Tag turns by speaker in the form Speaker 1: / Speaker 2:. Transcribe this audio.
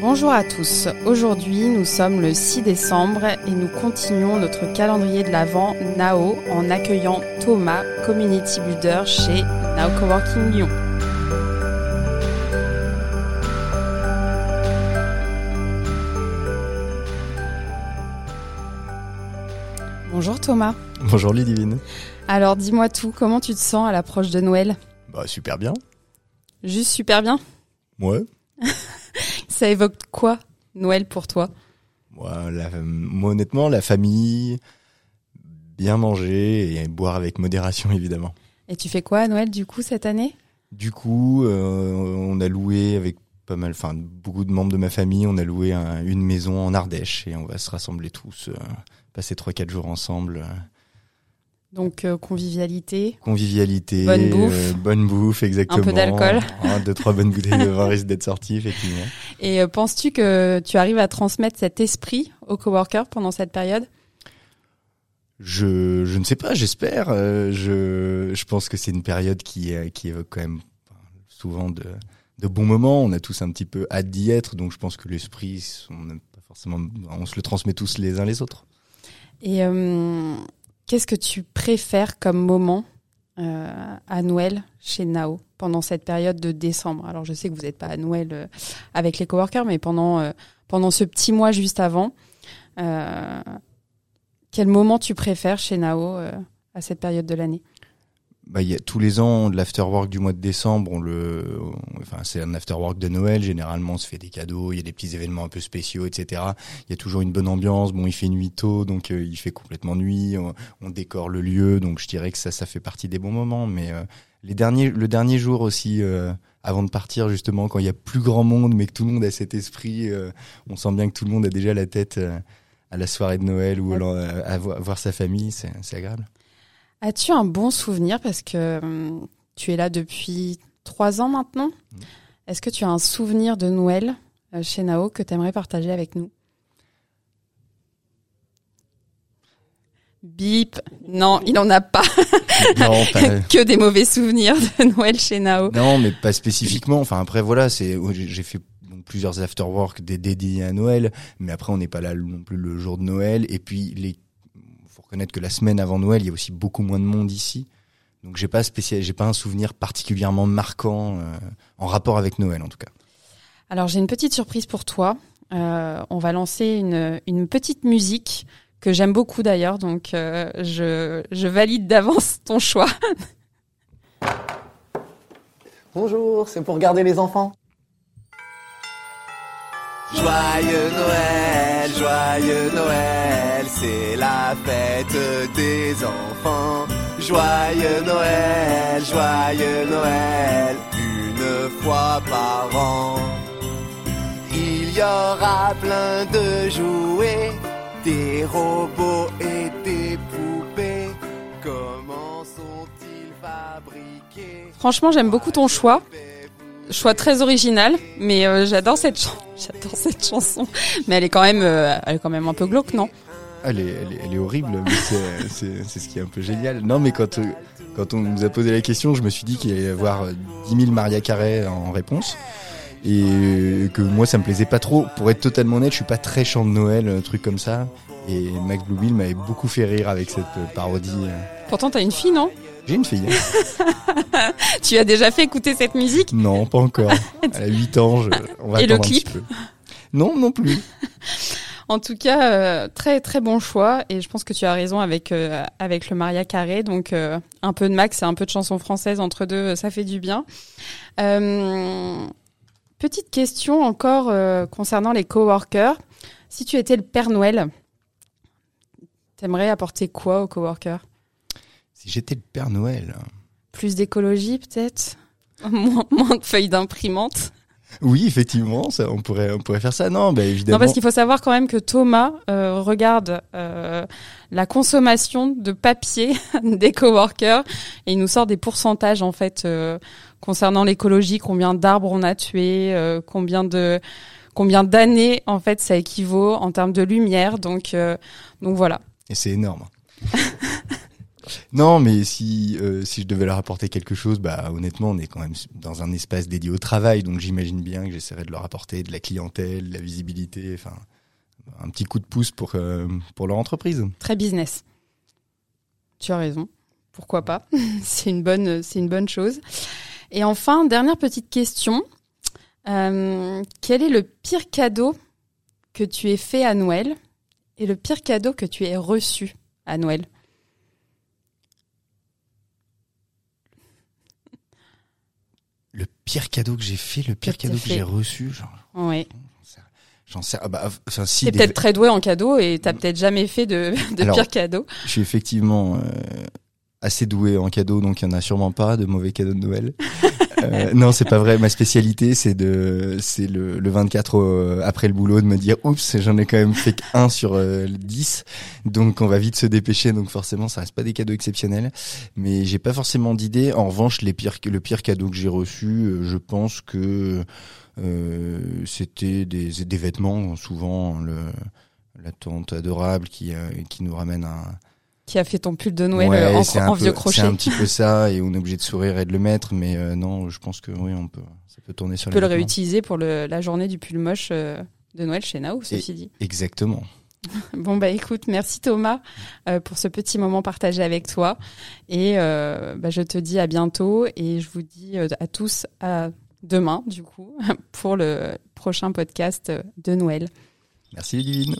Speaker 1: Bonjour à tous. Aujourd'hui, nous sommes le 6 décembre et nous continuons notre calendrier de l'Avent NAO en accueillant Thomas, Community Builder chez Nao Coworking Lyon. Bonjour Thomas.
Speaker 2: Bonjour Ludivine.
Speaker 1: Alors dis-moi tout, comment tu te sens à l'approche de Noël?
Speaker 2: Bah super bien.
Speaker 1: Juste super bien?
Speaker 2: Ouais.
Speaker 1: Ça évoque quoi Noël pour toi?
Speaker 2: Moi, la- moi, honnêtement, la famille, bien manger et boire avec modération évidemment.
Speaker 1: Et tu fais quoi à Noël du coup cette année?
Speaker 2: Du coup, euh, on a loué avec pas mal, enfin beaucoup de membres de ma famille, on a loué un- une maison en Ardèche et on va se rassembler tous, euh, passer trois quatre jours ensemble. euh,
Speaker 1: Donc euh, convivialité.
Speaker 2: convivialité,
Speaker 1: Bonne bouffe.
Speaker 2: euh, bonne bouffe exactement.
Speaker 1: peu d'alcool.
Speaker 2: Un, deux trois bonnes bouteilles de vin risquent d'être sorties effectivement.
Speaker 1: Et euh, penses-tu que tu arrives à transmettre cet esprit aux coworkers pendant cette période?
Speaker 2: Je, je ne sais pas, j'espère. Je, je pense que c'est une période qui, qui évoque quand même souvent de, de bons moments. On a tous un petit peu hâte d'y être, donc je pense que l'esprit, on pas forcément, on se le transmet tous les uns les autres.
Speaker 1: Et euh, qu'est-ce que tu préfères comme moment euh, à Noël chez Nao pendant cette période de décembre? Alors je sais que vous n'êtes pas à Noël euh, avec les coworkers, mais pendant euh, pendant ce petit mois juste avant, quel moment tu préfères chez Nao à cette période de l'année?
Speaker 2: Bah, il y a tous les ans de l'afterwork du mois de décembre. On le, on- enfin, c'est un afterwork de Noël. Généralement, on se fait des cadeaux. Il y a des petits événements un peu spéciaux, etc. Il y a toujours une bonne ambiance. Bon, il fait nuit tôt, donc euh, il fait complètement nuit. On, on décore le lieu, donc je dirais que ça, ça fait partie des bons moments. Mais euh, les derniers, le dernier jour aussi, euh, avant de partir, justement, quand il y a plus grand monde, mais que tout le monde a cet esprit, euh, on sent bien que tout le monde a déjà la tête euh, à la soirée de Noël ou
Speaker 1: Ouais.
Speaker 2: à, à voir, voir sa famille. C'est agréable.
Speaker 1: As-tu un bon souvenir parce que hum, tu es là depuis trois ans maintenant? Est-ce que tu as un souvenir de Noël euh, chez Nao que tu aimerais partager avec nous? Bip Non, il n'en a pas.
Speaker 2: Non, pas-
Speaker 1: que des mauvais souvenirs de Noël chez Nao.
Speaker 2: Non, mais pas spécifiquement. Enfin, après, voilà, c'est j'ai j'ai fait plusieurs afterwork dédiés à Noël, mais après, on n'est pas là non plus le jour de Noël. Et puis, les, reconnaître que la semaine avant Noël, il y a aussi beaucoup moins de monde ici. Donc, j'ai pas spécial, j'ai pas un souvenir particulièrement marquant euh, en rapport avec Noël, en tout cas.
Speaker 1: Alors j'ai une petite surprise pour toi. Euh, on va lancer une, une petite musique que j'aime beaucoup d'ailleurs, donc euh, je, je valide d'avance ton choix.
Speaker 3: Bonjour, c'est pour garder les enfants.
Speaker 4: Joyeux Noël, joyeux Noël, c'est la fête des enfants. Joyeux Noël, joyeux Noël, une fois par an. Il y aura plein de jouets, des robots et des poupées. Comment sont-ils fabriqués?
Speaker 1: Franchement, j'aime beaucoup ton choix. Choix très original, mais euh, j'adore cette j'adore cette chanson. Mais elle est quand même, euh, elle est quand même un peu glauque, non?
Speaker 2: Elle est, elle est, elle est horrible, mais c'est- c'est ce qui est un peu génial. Non, mais quand, euh, quand on nous a posé la question, je me suis dit qu'il allait y avoir euh, 10 000 Maria Carré en réponse. Et que moi, ça me plaisait pas trop. Pour être totalement honnête, je suis pas très chant de Noël, un truc comme ça. Et Max Bluebill m'avait beaucoup fait rire avec cette euh, parodie.
Speaker 1: Pourtant, t'as une fille, non?
Speaker 2: J'ai une fille.
Speaker 1: Tu as déjà fait écouter cette musique?
Speaker 2: Non, pas encore. Elle a 8 ans, je, on va
Speaker 1: Et le
Speaker 2: attendre un
Speaker 1: clip?
Speaker 2: petit peu. Non, non plus.
Speaker 1: En tout cas, euh, très très bon choix et je pense que tu as raison avec euh, avec le Maria Carré. Donc euh, un peu de Max et un peu de chanson française entre deux, ça fait du bien. Petite question encore concernant les coworkers. Si tu étais le Père Noël, t'aimerais apporter quoi aux coworkers?
Speaker 2: Si j'étais le Père Noël.
Speaker 1: Plus d'écologie peut-être? Moins, moins de feuilles d'imprimante
Speaker 2: Oui, effectivement, ça, on pourrait, on pourrait faire ça. Non, bah évidemment.
Speaker 1: Non, parce qu'il faut savoir quand même que Thomas euh, regarde euh, la consommation de papier des coworkers et il nous sort des pourcentages en fait euh, concernant l'écologie, combien d'arbres on a tué, euh, combien de combien d'années en fait ça équivaut en termes de lumière. Donc donc voilà.
Speaker 2: Et c'est énorme. Non, mais si euh, si je devais leur apporter quelque chose, bah honnêtement, on est quand même dans un espace dédié au travail, donc j'imagine bien que j'essaierai de leur apporter de la clientèle, de la visibilité, un petit coup de pouce pour euh, pour leur entreprise.
Speaker 1: Très business. Tu as raison. Pourquoi pas? C'est une bonne c'est une bonne chose. Et enfin, dernière petite question. Euh, quel est le pire cadeau que tu aies fait à Noël et le pire cadeau que tu aies reçu à Noël?
Speaker 2: Le pire cadeau que j'ai fait, le pire cadeau que j'ai reçu, genre,
Speaker 1: Oui.
Speaker 2: j'en sais, ah bah, enfin si.
Speaker 1: T'es
Speaker 2: des-
Speaker 1: peut-être très doué en cadeau et t'as peut-être jamais fait de, de
Speaker 2: Alors,
Speaker 1: pire cadeau.
Speaker 2: Je suis effectivement euh, assez doué en cadeaux, donc il y en a sûrement pas de mauvais cadeaux de Noël. Euh, non, c'est pas vrai. Ma spécialité, c'est de, c'est le, le 24 au- après le boulot de me dire, oups, j'en ai quand même fait qu'un sur euh, le 10, donc on va vite se dépêcher. Donc forcément, ça reste pas des cadeaux exceptionnels, mais j'ai pas forcément d'idée. En revanche, les pires, le pire cadeau que j'ai reçu, euh, je pense que euh, c'était des, des vêtements, souvent le la tante adorable qui euh, qui nous ramène un
Speaker 1: Qui a fait ton pull de Noël
Speaker 2: Ouais,
Speaker 1: euh, en, en
Speaker 2: un
Speaker 1: vieux
Speaker 2: peu-
Speaker 1: crochet.
Speaker 2: C'est un petit peu ça, et on est obligé de sourire et de le mettre, mais euh, non, je pense que oui, on peut, ça peut tourner sur
Speaker 1: Tu peux le
Speaker 2: vêtements.
Speaker 1: réutiliser pour le, la journée du pull moche euh, de Noël chez Nao, ceci dit.
Speaker 2: Exactement.
Speaker 1: Bon bah écoute, merci Thomas euh, pour ce petit moment partagé avec toi et bah, je te dis à bientôt et je vous dis à tous à demain du coup pour le prochain podcast de Noël.
Speaker 2: Merci Ludivine.